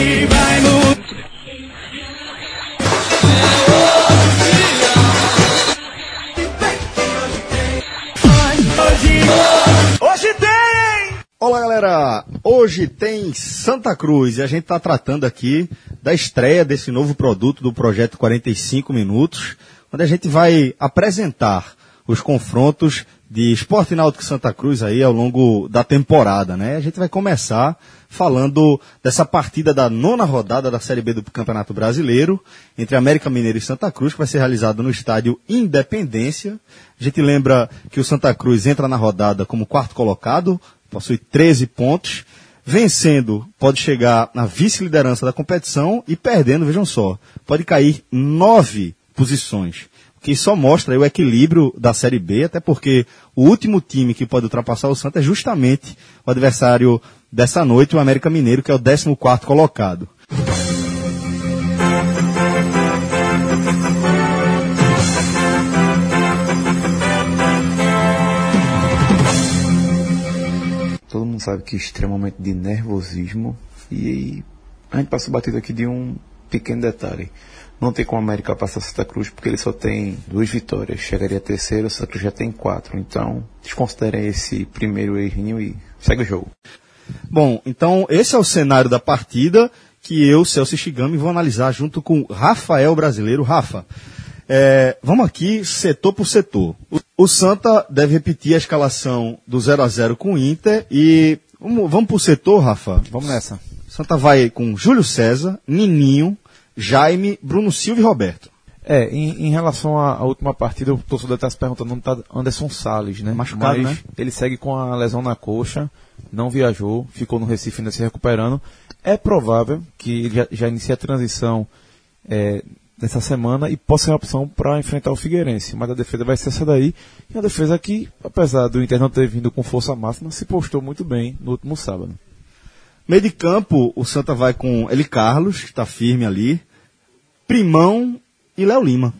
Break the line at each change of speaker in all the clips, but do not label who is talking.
Vai!
Olá, galera! Hoje tem Santa Cruz e a gente está tratando aqui da estreia desse novo produto do projeto 45 Minutos, onde a gente vai apresentar os confrontos de Esporte Náutico Santa Cruz aí ao longo da temporada, né? A gente vai começar falando dessa partida da nona rodada da Série B do Campeonato Brasileiro entre América Mineiro e Santa Cruz, que vai ser realizado no estádio Independência. A gente lembra que o Santa Cruz entra na rodada como quarto colocado, possui 13 pontos. Vencendo, pode chegar na vice-liderança da competição e perdendo, vejam só, pode cair nove posições que só mostra o equilíbrio da Série B, até porque o último time que pode ultrapassar o Santa é justamente o adversário dessa noite, o América Mineiro, que é o 14 colocado.
Todo mundo sabe que extremamente de nervosismo e a gente passa batido aqui de um pequeno detalhe. Não tem como a América passar Santa Cruz porque ele só tem duas vitórias. Chegaria a terceiro, o Santa Cruz já tem quatro. Então, desconsiderem esse primeiro errinho e segue o jogo.
Bom, então esse é o cenário da partida que eu, Celso Shigami, vou analisar junto com Rafael Brasileiro. Rafa, é, vamos aqui setor por setor. O, o, Santa deve repetir a escalação do 0 a 0 com o Inter e vamos, vamos para o setor, Rafa?
Vamos nessa.
Santa vai com Júlio César, Nininho, Jaime, Bruno Silva e Roberto.
É, em, em relação à, à, última partida, o torcedor está se perguntando onde está Anderson Salles, né?
Machucado,
Mas
né?
ele segue com a lesão na coxa, não viajou, ficou no Recife ainda se recuperando. É provável que ele já, já inicie a transição é, nessa semana e possa ser uma opção para enfrentar o Figueirense. Mas a defesa vai ser essa daí. E a defesa que, apesar do Inter não ter vindo com força máxima, se postou muito bem no último sábado.
Meio de campo, o Santa vai com Eli Carlos, que está firme ali, Primão e Léo Lima.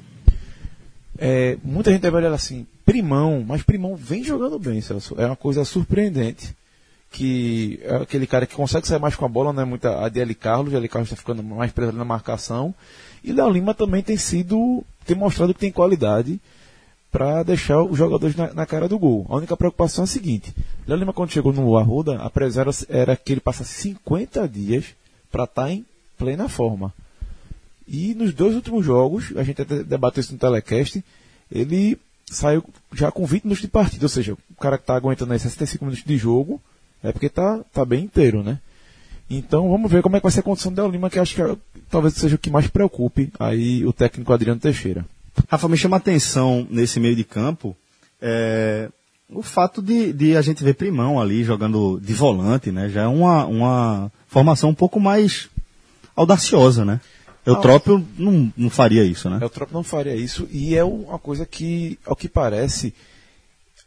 É, muita gente deve olhar assim, Primão, mas Primão vem jogando bem, Celso. É uma coisa surpreendente. Que é aquele cara que consegue sair mais com a bola, não é muita a de Eli Carlos, Eli Carlos está ficando mais preso na marcação. E Léo Lima também tem sido, tem mostrado que tem qualidade para deixar os jogadores na, na, cara do gol. A única preocupação é a seguinte: Léo Lima, quando chegou no Arruda, a previsão era, que ele passasse 50 dias para estar tá em plena forma. E nos dois últimos jogos, a gente até debateu isso no telecast, ele saiu já com 20 minutos de partida, ou seja, o cara que está aguentando aí 65 minutos de jogo, é porque está tá bem inteiro, né? Então vamos ver como é que vai ser a condição do Léo Lima, que acho que talvez seja o que mais preocupe aí o técnico Adriano Teixeira.
Rafa, me chama a atenção nesse meio de campo é, o fato de, de, a gente ver Primão ali jogando de volante, né? Já é uma, uma formação um pouco mais audaciosa, né? Eutrópio não, não faria isso, né?
Eutrópio não faria isso e é uma coisa que, ao que parece,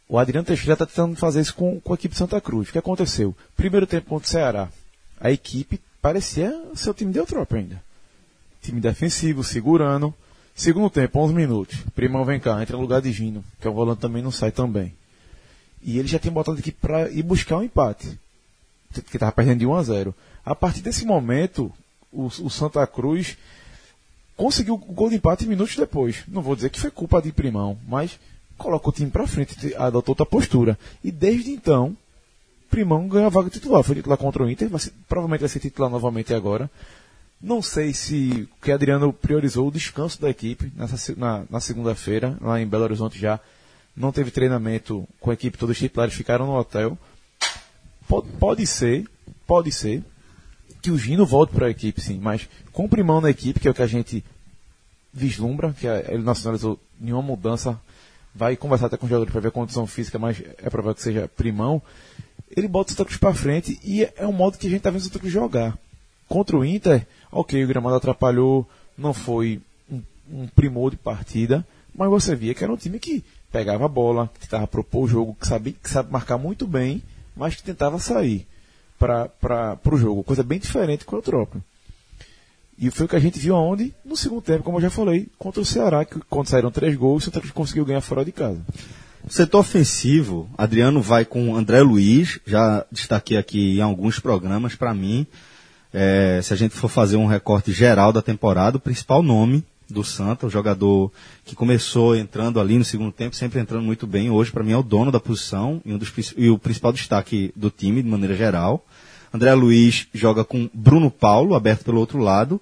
o Adriano Teixeira está tentando fazer isso com, com a equipe de Santa Cruz. O que aconteceu? Primeiro tempo contra o Ceará, a equipe parecia ser o time de Eutrópio ainda. Time defensivo, segurando. Segundo tempo, 11 minutos. Primão vem cá, entra no lugar de Gino, que é o volante também não sai também. E ele já tinha botado aqui para ir buscar um empate. Que estava perdendo de 1 a 0. A partir desse momento, o, o, Santa Cruz conseguiu o gol de empate minutos depois. Não vou dizer que foi culpa de Primão, mas colocou o time para frente, adotou outra postura. E desde então, Primão ganhou a vaga titular. Foi titular contra o Inter, provavelmente vai ser titular novamente agora. Não sei se que Adriano priorizou o descanso da equipe nessa, na, na segunda-feira, lá em Belo Horizonte já. Não teve treinamento com a equipe, todos os titulares ficaram no hotel. Pode, pode ser, pode ser que o Gino volte para a equipe, sim, mas com o Primão na equipe, que é o que a gente vislumbra, que ele não sinalizou nenhuma mudança, vai conversar até com o jogador para ver a condição física, mas é provável que seja Primão. Ele bota o Santa Cruz para frente e é um modo que a gente está vendo o Santa Cruz jogar. Contra o Inter, ok, o gramado atrapalhou, não foi um, um primor de partida, mas você via que era um time que pegava a bola, que tentava propor o jogo, que sabe, que sabe marcar muito bem, mas que tentava sair para o jogo. Coisa bem diferente com o Eutrópio. E foi o que a gente viu aonde? No segundo tempo, como eu já falei, contra o Ceará, que quando saíram três gols, o Santa Cruz conseguiu ganhar fora de casa.
Setor ofensivo, Adriano vai com André Luiz, já destaquei aqui em alguns programas, para mim, É, se a gente for fazer um recorte geral da temporada, o principal nome do Santa, o jogador que começou entrando ali no segundo tempo, sempre entrando muito bem, hoje para mim é o dono da posição e, um dos, e o principal destaque do time, de maneira geral. André Luiz joga com Bruno Paulo, aberto pelo outro lado,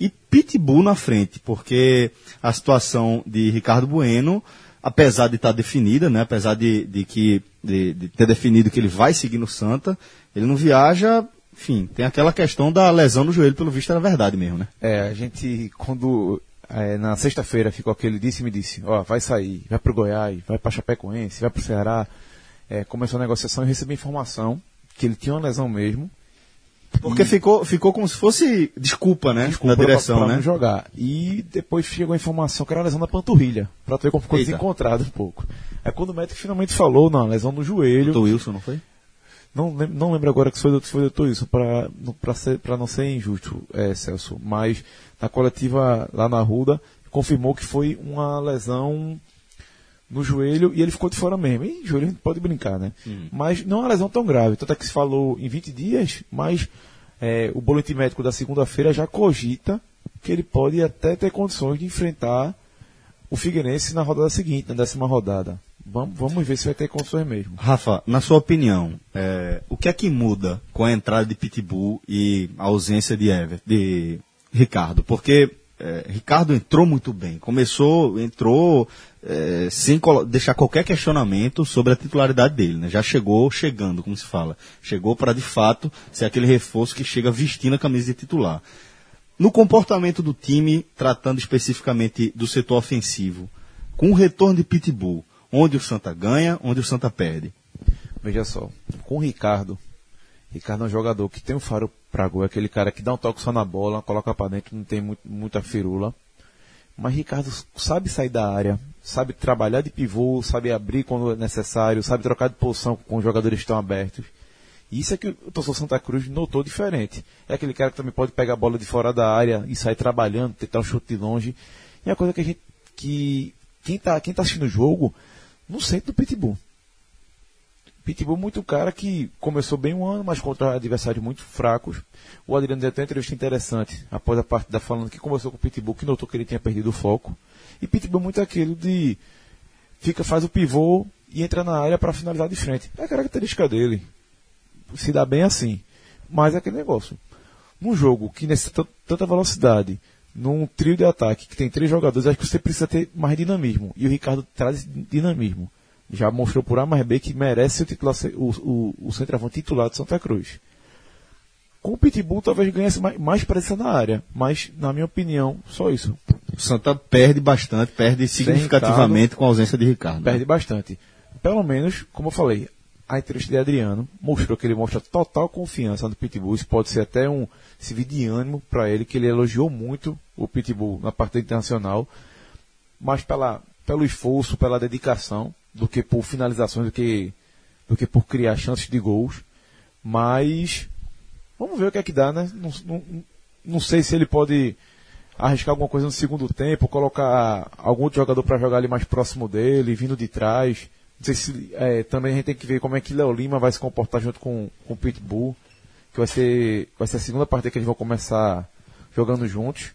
e Pitbull na frente, porque a situação de Ricardo Bueno, apesar de estar definida, né, apesar de, de que, de, de ter definido que ele vai seguir no Santa, ele não viaja enfim, tem aquela questão da lesão no joelho, pelo visto era verdade mesmo, né?
É, a gente, quando é, na sexta-feira ficou aquele disse e me disse, ó, vai sair, vai pro Goiás, vai pra Chapecoense, vai pro Ceará. É, começou a negociação e recebi informação que ele tinha uma lesão mesmo.
Porque e... ficou, ficou como se fosse desculpa, né?
Desculpa
na direção,
pra,
pra
né? Não jogar. E depois chegou a informação que era a lesão da panturrilha, pra tu ver como ficou Eita. desencontrado um pouco. É quando o médico finalmente falou, não, lesão no joelho.
O Wilson, não foi?
Não, não lembro agora que foi, foi doutor Wilson, para não ser injusto, é, Celso, mas na coletiva lá na Ruda, confirmou que foi uma lesão no joelho e ele ficou de fora mesmo. E joelho a gente pode brincar, né? Hum. Mas não é uma lesão tão grave. Tanto é que se falou em 20 dias, mas é, o boletim médico da segunda-feira já cogita que ele pode até ter condições de enfrentar o Figueirense na rodada seguinte, na décima rodada. Vamos, vamos ver se vai ter condições mesmo.
Rafa, na sua opinião, é, o que é que muda com a entrada de Pitbull e a ausência de Ever, de Ricardo? Porque é, Ricardo entrou muito bem, começou, entrou é, sem deixar qualquer questionamento sobre a titularidade dele, né? Já chegou chegando, como se fala. Chegou para de fato ser aquele reforço que chega vestindo a camisa de titular. No comportamento do time, tratando especificamente do setor ofensivo, com o retorno de Pitbull, onde o Santa ganha, onde o Santa perde.
Veja só, com o Ricardo, Ricardo é um jogador que tem um faro pra gol, é aquele cara que dá um toque só na bola, coloca para dentro, não tem muito, muita firula. Mas Ricardo sabe sair da área, sabe trabalhar de pivô, sabe abrir quando é necessário, sabe trocar de posição com os jogadores que estão abertos. Isso é que o torcedor Santa Cruz notou diferente. É aquele cara que também pode pegar a bola de fora da área e sair trabalhando, tentar um chute de longe. E é uma coisa que a gente, que quem está quem tá assistindo o jogo no centro do Pitbull. Pitbull muito cara que começou bem um ano, mas contra adversários muito fracos. O Adriano deu até uma entrevista interessante após a partida falando que conversou com o Pitbull, que notou que ele tinha perdido o foco. E Pitbull muito aquilo de fica, faz o pivô e entra na área para finalizar de frente. É a característica dele. Se dá bem assim. Mas é aquele negócio. Num jogo que necessita tanta velocidade, num trio de ataque que tem três jogadores, acho que você precisa ter mais dinamismo. E o Ricardo traz dinamismo. Já mostrou por A mais B que merece o, titular, o, o, o centroavante titular de Santa Cruz. Com o Pitbull talvez ganhasse mais, mais presença na área, mas na minha opinião, só isso.
O Santa perde bastante, perde significativamente Ricardo, com a ausência de Ricardo. Né?
Perde bastante. Pelo menos, como eu falei, a entrevista de Adriano mostrou que ele mostra total confiança no Pitbull. Isso pode ser até um servir de ânimo para ele, que ele elogiou muito o Pitbull na parte internacional, mas pela, pelo esforço, pela dedicação, do que por finalizações, do que, do que por criar chances de gols. Mas vamos ver o que é que dá, né? Não, não, não sei se ele pode arriscar alguma coisa no segundo tempo, colocar algum outro jogador para jogar ali mais próximo dele, vindo de trás. Não sei se é, também a gente tem que ver como é que Léo Lima vai se comportar junto com, com o Pitbull, que vai ser, vai ser a segunda partida que eles vão começar jogando juntos.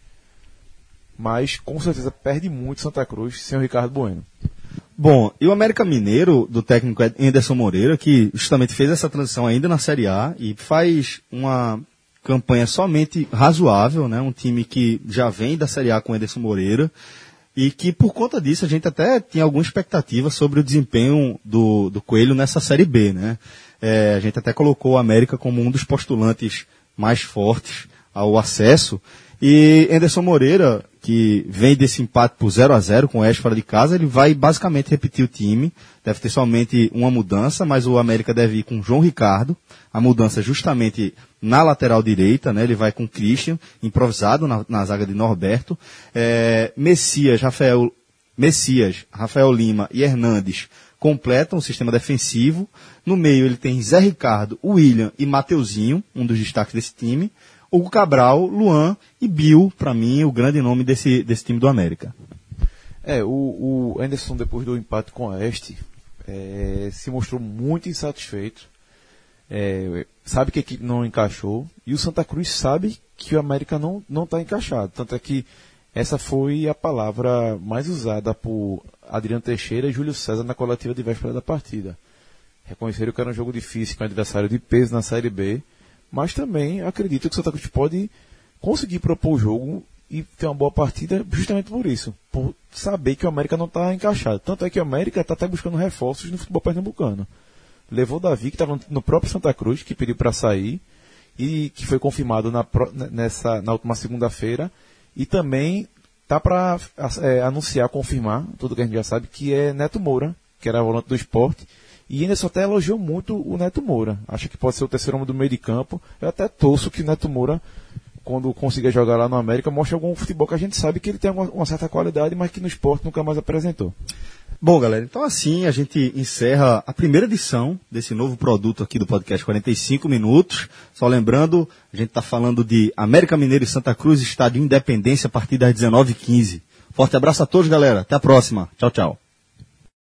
Mas com certeza perde muito Santa Cruz sem o Ricardo Bueno.
Bom, e o América Mineiro, do técnico Anderson Moreira, que justamente fez essa transição ainda na Série A e faz uma campanha somente razoável, né? Um time que já vem da Série A com Anderson Moreira e que por conta disso a gente até tinha alguma expectativa sobre o desempenho do, do Coelho nessa Série B, né? É, a gente até colocou o América como um dos postulantes mais fortes ao acesso. E Anderson Moreira, que vem desse empate por 0 a 0 com o Oeste fora de casa, ele vai basicamente repetir o time. Deve ter somente uma mudança, mas o América deve ir com João Ricardo. A mudança justamente na lateral direita, né? Ele vai com Christian, improvisado na, na zaga de Norberto. É, Messias, Rafael, Messias, Rafael Lima e Hernandes completam o sistema defensivo. No meio ele tem Zé Ricardo, William e Mateuzinho, um dos destaques desse time. Hugo Cabral, Luan e Bill, para mim, o grande nome desse, desse time do América.
É, o, o Anderson, depois do empate com a Este, é, se mostrou muito insatisfeito. é, sabe que a equipe não encaixou e o Santa Cruz sabe que o América não não está encaixado. Tanto é que essa foi a palavra mais usada por Adriano Teixeira e Júlio César na coletiva de véspera da partida. Reconheceram que era um jogo difícil com um adversário de peso na Série B, mas também acredito que o Santa Cruz pode conseguir propor o jogo e ter uma boa partida justamente por isso, por saber que o América não está encaixado. Tanto é que o América está até buscando reforços no futebol pernambucano. Levou Davi, que estava no próprio Santa Cruz, que pediu para sair, e que foi confirmado na, nessa, na última segunda-feira, e também tá para é, anunciar, confirmar, tudo que a gente já sabe, que é Neto Moura, que era volante do esporte, e só até elogiou muito o Neto Moura. Acha que pode ser o terceiro homem do meio de campo. Eu até torço que o Neto Moura quando consiga jogar lá no América, mostra algum futebol que a gente sabe que ele tem uma, uma certa qualidade, mas que no esporte nunca mais apresentou.
Bom, galera, então assim a gente encerra a primeira edição desse novo produto aqui do podcast 45 minutos. Só lembrando, a gente está falando de América Mineiro e Santa Cruz, estádio Independência, a partir das 19h15. Forte abraço a todos, galera. Até a próxima. Tchau, tchau.